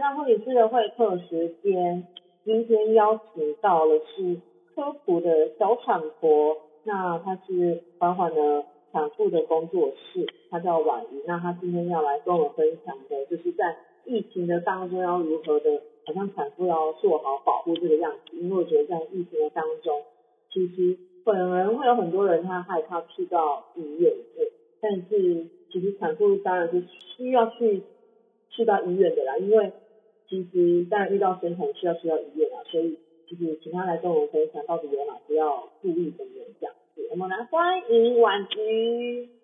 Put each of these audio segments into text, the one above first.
那护理师的会客时间，今天邀请到了是科普的小产婆，那她是缓缓的产妇的工作室，她叫婉瑜，那她今天要来跟我们分享的，就是在疫情的当中要如何的，好像产妇要做好保护这个样子，因为我觉得在疫情的当中，其实本人会有很多人他害怕去到医院，但是其实产妇当然是需要去。去到医院的啦，因为其实但遇到生产需要需要医院啊，所以就是请他来跟我们分享到底有哪些要注意的这样子。我们来欢迎婉瑜。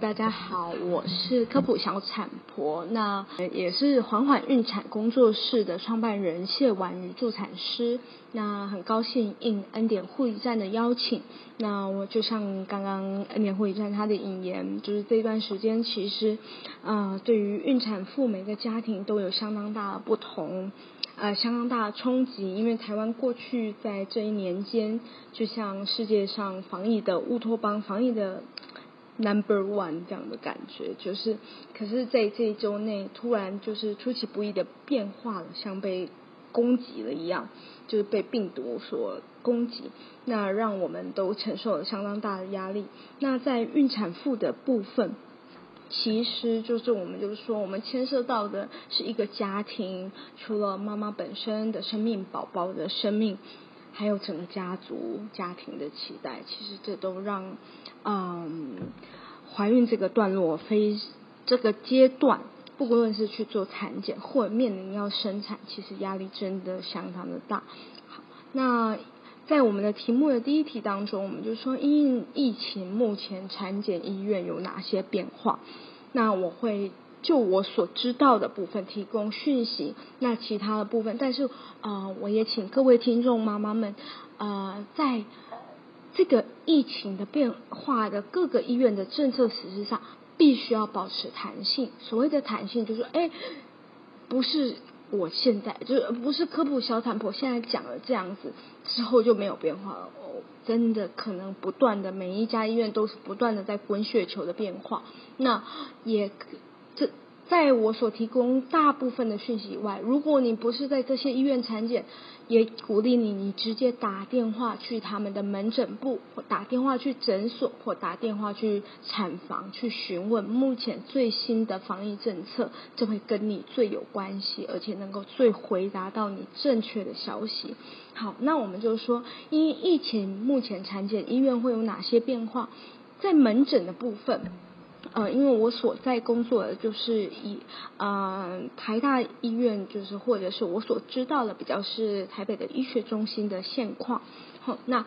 大家好，我是科普小产婆，那也是缓缓孕产工作室的创办人谢婉瑜助产师。那很高兴应恩典护理站的邀请，那我就像刚刚恩典护理站他的引言，就是这段时间其实，呃，对于孕产妇每个家庭都有相当大的不同，呃，相当大的冲击，因为台湾过去在这一年间，就像世界上防疫的乌托邦，防疫的。Number one 这样的感觉，就是，可是在这一周内，突然就是出其不意的变化了，像被攻击了一样，就是被病毒所攻击，那让我们都承受了相当大的压力。那在孕产妇的部分，其实就是我们就是说，我们牵涉到的是一个家庭，除了妈妈本身的生命、宝宝的生命。还有整个家族家庭的期待，其实这都让嗯怀孕这个段落非这个阶段，不论是去做产检或者面临要生产，其实压力真的相当的大。好，那在我们的题目的第一题当中，我们就说因疫情目前产检医院有哪些变化？那我会。就我所知道的部分提供讯息，那其他的部分，但是呃，我也请各位听众妈妈们，呃，在这个疫情的变化的各个医院的政策实施上，必须要保持弹性。所谓的弹性，就是哎，不是我现在就是不是科普小产婆现在讲了这样子之后就没有变化了哦，真的可能不断的每一家医院都是不断的在滚雪球的变化，那也。在我所提供大部分的讯息以外，如果你不是在这些医院产检，也鼓励你，你直接打电话去他们的门诊部，或打电话去诊所，或打电话去产房去询问目前最新的防疫政策，这会跟你最有关系，而且能够最回答到你正确的消息。好，那我们就说，因疫情目前产检医院会有哪些变化？在门诊的部分。呃，因为我所在工作的就是以呃台大医院，就是或者是我所知道的比较是台北的医学中心的现况。好，那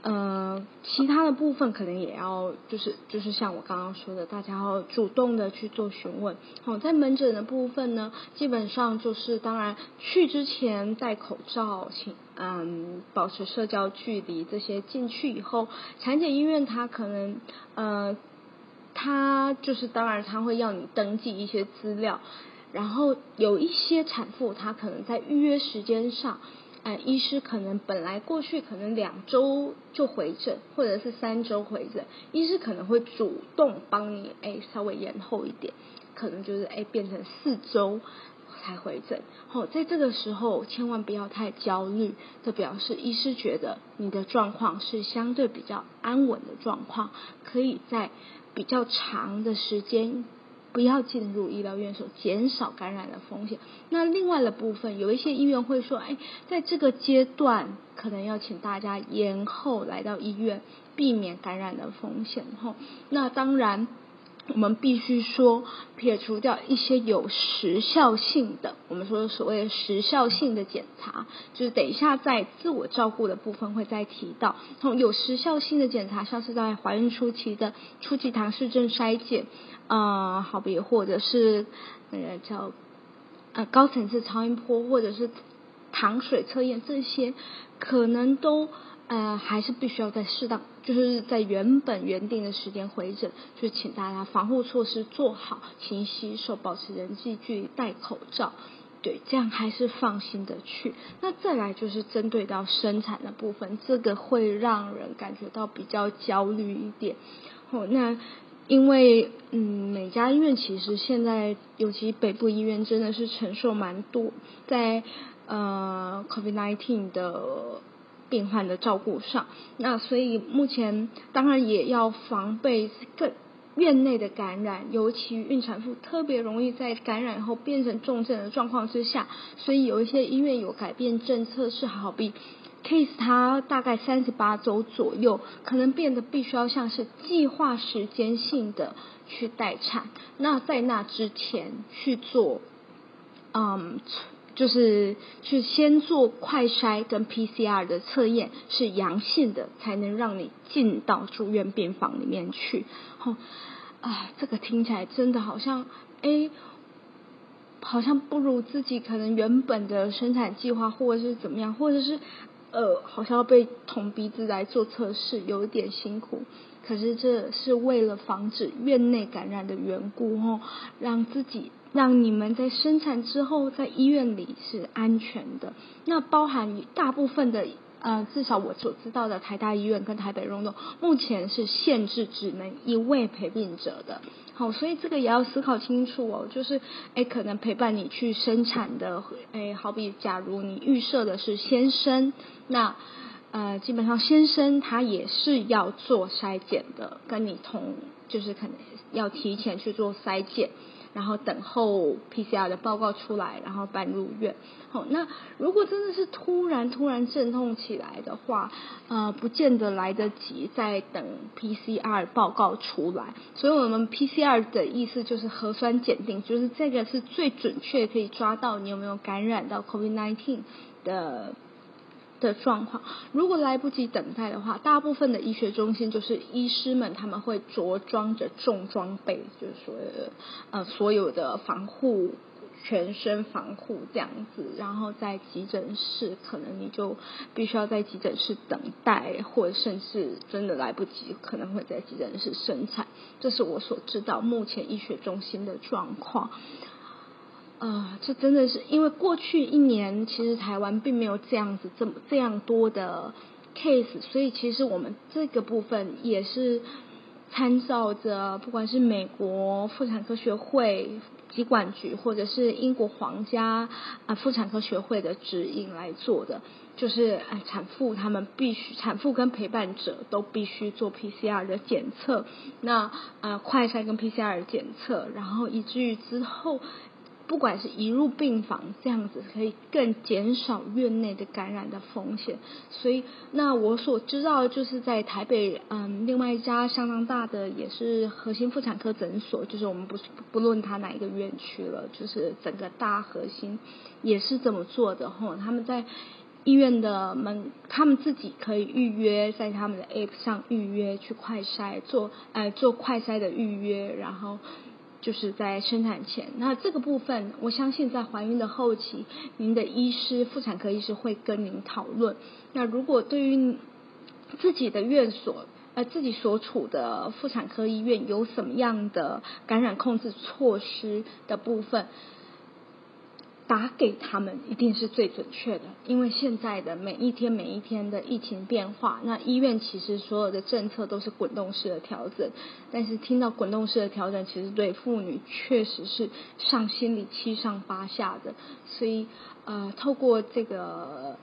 呃其他的部分可能也要就是就是像我刚刚说的，大家要主动的去做询问。好，在门诊的部分呢，基本上就是当然去之前戴口罩，请嗯保持社交距离这些。进去以后，产检医院它可能呃。他就是，当然他会要你登记一些资料，然后有一些产妇，她可能在预约时间上，哎，医师可能本来过去可能两周就回诊，或者是三周回诊，医师可能会主动帮你，哎，稍微延后一点，可能就是哎变成四周才回诊。好，在这个时候千万不要太焦虑，这表示医师觉得你的状况是相对比较安稳的状况，可以在。比较长的时间不要进入医疗院所，减少感染的风险。那另外的部分，有一些医院会说，哎，在这个阶段可能要请大家延后来到医院，避免感染的风险。吼，那当然。我们必须说，撇除掉一些有时效性的，我们说所谓的时效性的检查，就是等一下在自我照顾的部分会再提到。从有时效性的检查，像是在怀孕初期的初级唐氏症筛检，啊，好比或者是那个叫呃高层次超音波，或者是糖水测验，这些可能都。呃，还是必须要在适当，就是在原本原定的时间回诊，就请大家防护措施做好，勤洗手，保持人际距离，戴口罩。对，这样还是放心的去。那再来就是针对到生产的部分，这个会让人感觉到比较焦虑一点。哦，那因为嗯，每家医院其实现在，尤其北部医院真的是承受蛮多在呃 COVID-19 的病患的照顾上。那所以目前当然也要防备更。院内的感染，尤其孕产妇特别容易在感染后变成重症的状况之下，所以有一些医院有改变政策，是好比 case 它大概三十八周左右，可能变得必须要像是计划时间性的去待产。那在那之前去做，嗯，就是去先做快筛跟 PCR 的测验是阳性的，才能让你进到住院病房里面去。哦，啊，这个听起来真的好像，哎，好像不如自己可能原本的生产计划，或者是怎么样，或者是呃，好像要被捅鼻子来做测试，有一点辛苦。可是这是为了防止院内感染的缘故哦，让自己让你们在生产之后在医院里是安全的。那包含大部分的。呃，至少我所知道的台大医院跟台北荣总，目前是限制只能一位陪病者的。好，所以这个也要思考清楚哦。就是，哎，可能陪伴你去生产的，哎，好比假如你预设的是先生，那呃，基本上先生他也是要做筛检的，跟你同，就是可能要提前去做筛检。然后等候 PCR 的报告出来，然后办入院。好，那如果真的是突然突然阵痛起来的话，呃，不见得来得及再等 PCR 报告出来。所以我们 PCR 的意思就是核酸检定，就是这个是最准确可以抓到你有没有感染到 COVID-19 的。的状况，如果来不及等待的话，大部分的医学中心就是医师们他们会着装着重装备，就是说呃所有的防护全身防护这样子，然后在急诊室可能你就必须要在急诊室等待，或者甚至真的来不及，可能会在急诊室生产。这是我所知道目前医学中心的状况。啊，这真的是因为过去一年其实台湾并没有这样子这么这样多的 case，所以其实我们这个部分也是参照着不管是美国妇产科学会疾管局或者是英国皇家啊妇产科学会的指引来做的，就是哎产妇他们必须产妇跟陪伴者都必须做 PCR 的检测，那啊快筛跟 PCR 检测，然后以至于之后。不管是移入病房这样子，可以更减少院内的感染的风险。所以，那我所知道就是在台北，嗯，另外一家相当大的也是核心妇产科诊所，就是我们不是不论它哪一个院区了，就是整个大核心也是这么做的哈。他们在医院的门，他们自己可以预约，在他们的 App 上预约去快筛做，呃，做快筛的预约，然后。就是在生产前，那这个部分，我相信在怀孕的后期，您的医师、妇产科医师会跟您讨论。那如果对于自己的院所，呃，自己所处的妇产科医院有什么样的感染控制措施的部分？打给他们一定是最准确的，因为现在的每一天每一天的疫情变化，那医院其实所有的政策都是滚动式的调整，但是听到滚动式的调整，其实对妇女确实是上心里七上八下的，所以呃，透过这个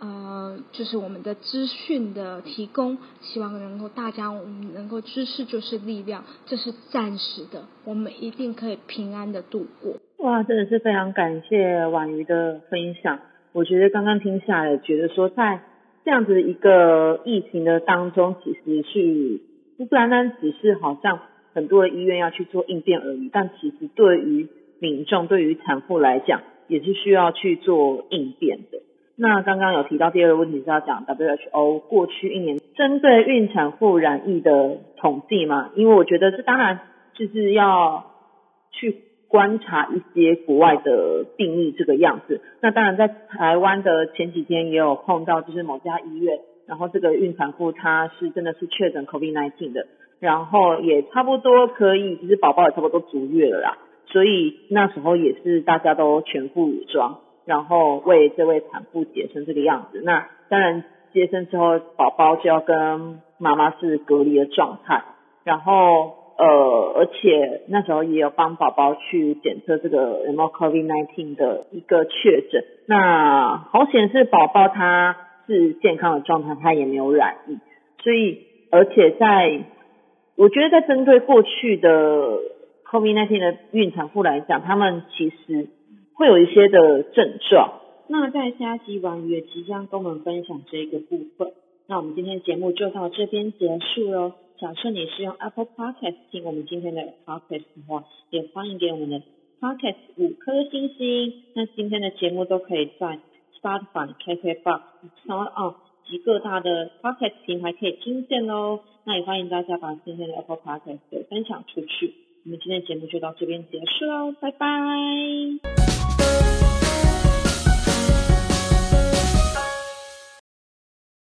呃，就是我们的资讯的提供，希望能够大家我们能够知识就是力量，这是暂时的，我们一定可以平安的度过。哇，真的是非常感谢婉瑜的分享。我觉得刚刚听下来，觉得说在这样子一个疫情的当中，其实是不单单只是好像很多的医院要去做应变而已，但其实对于民众、对于产妇来讲，也是需要去做应变的。那刚刚有提到第二个问题是要讲 WHO 过去一年针对孕产妇染疫的统计嘛？因为我觉得这当然就是要去。观察一些国外的病例这个样子，那当然在台湾的前几天也有碰到，就是某家医院，然后这个孕产妇她是真的是确诊 COVID-19 的，然后也差不多可以，其实宝宝也差不多足月了啦，所以那时候也是大家都全副武装，然后为这位产妇接生这个样子。那当然接生之后，宝宝就要跟妈妈是隔离的状态，然后呃，而且那时候也有帮宝宝去检测这个有没有 COVID-19 的一个确诊。那好显示宝宝他是健康的状态，他也没有染疫，所以而且在我觉得在针对过去的 COVID-19 的孕产妇来讲，他们其实会有一些的症状。那在下集王也即将跟我们分享这个部分。那我们今天节目就到这边结束喽。假设你是用 Apple Podcast 听我们今天的 Podcast 的话，也欢迎给我们的 Podcast 五颗星星。那今天的节目都可以在 Spotify、KKBox、Sound 及各大的 Podcast 平台可以听见哦。那也欢迎大家把今天的 Apple Podcast 分享出去。我们今天的节目就到这边结束喽，拜拜。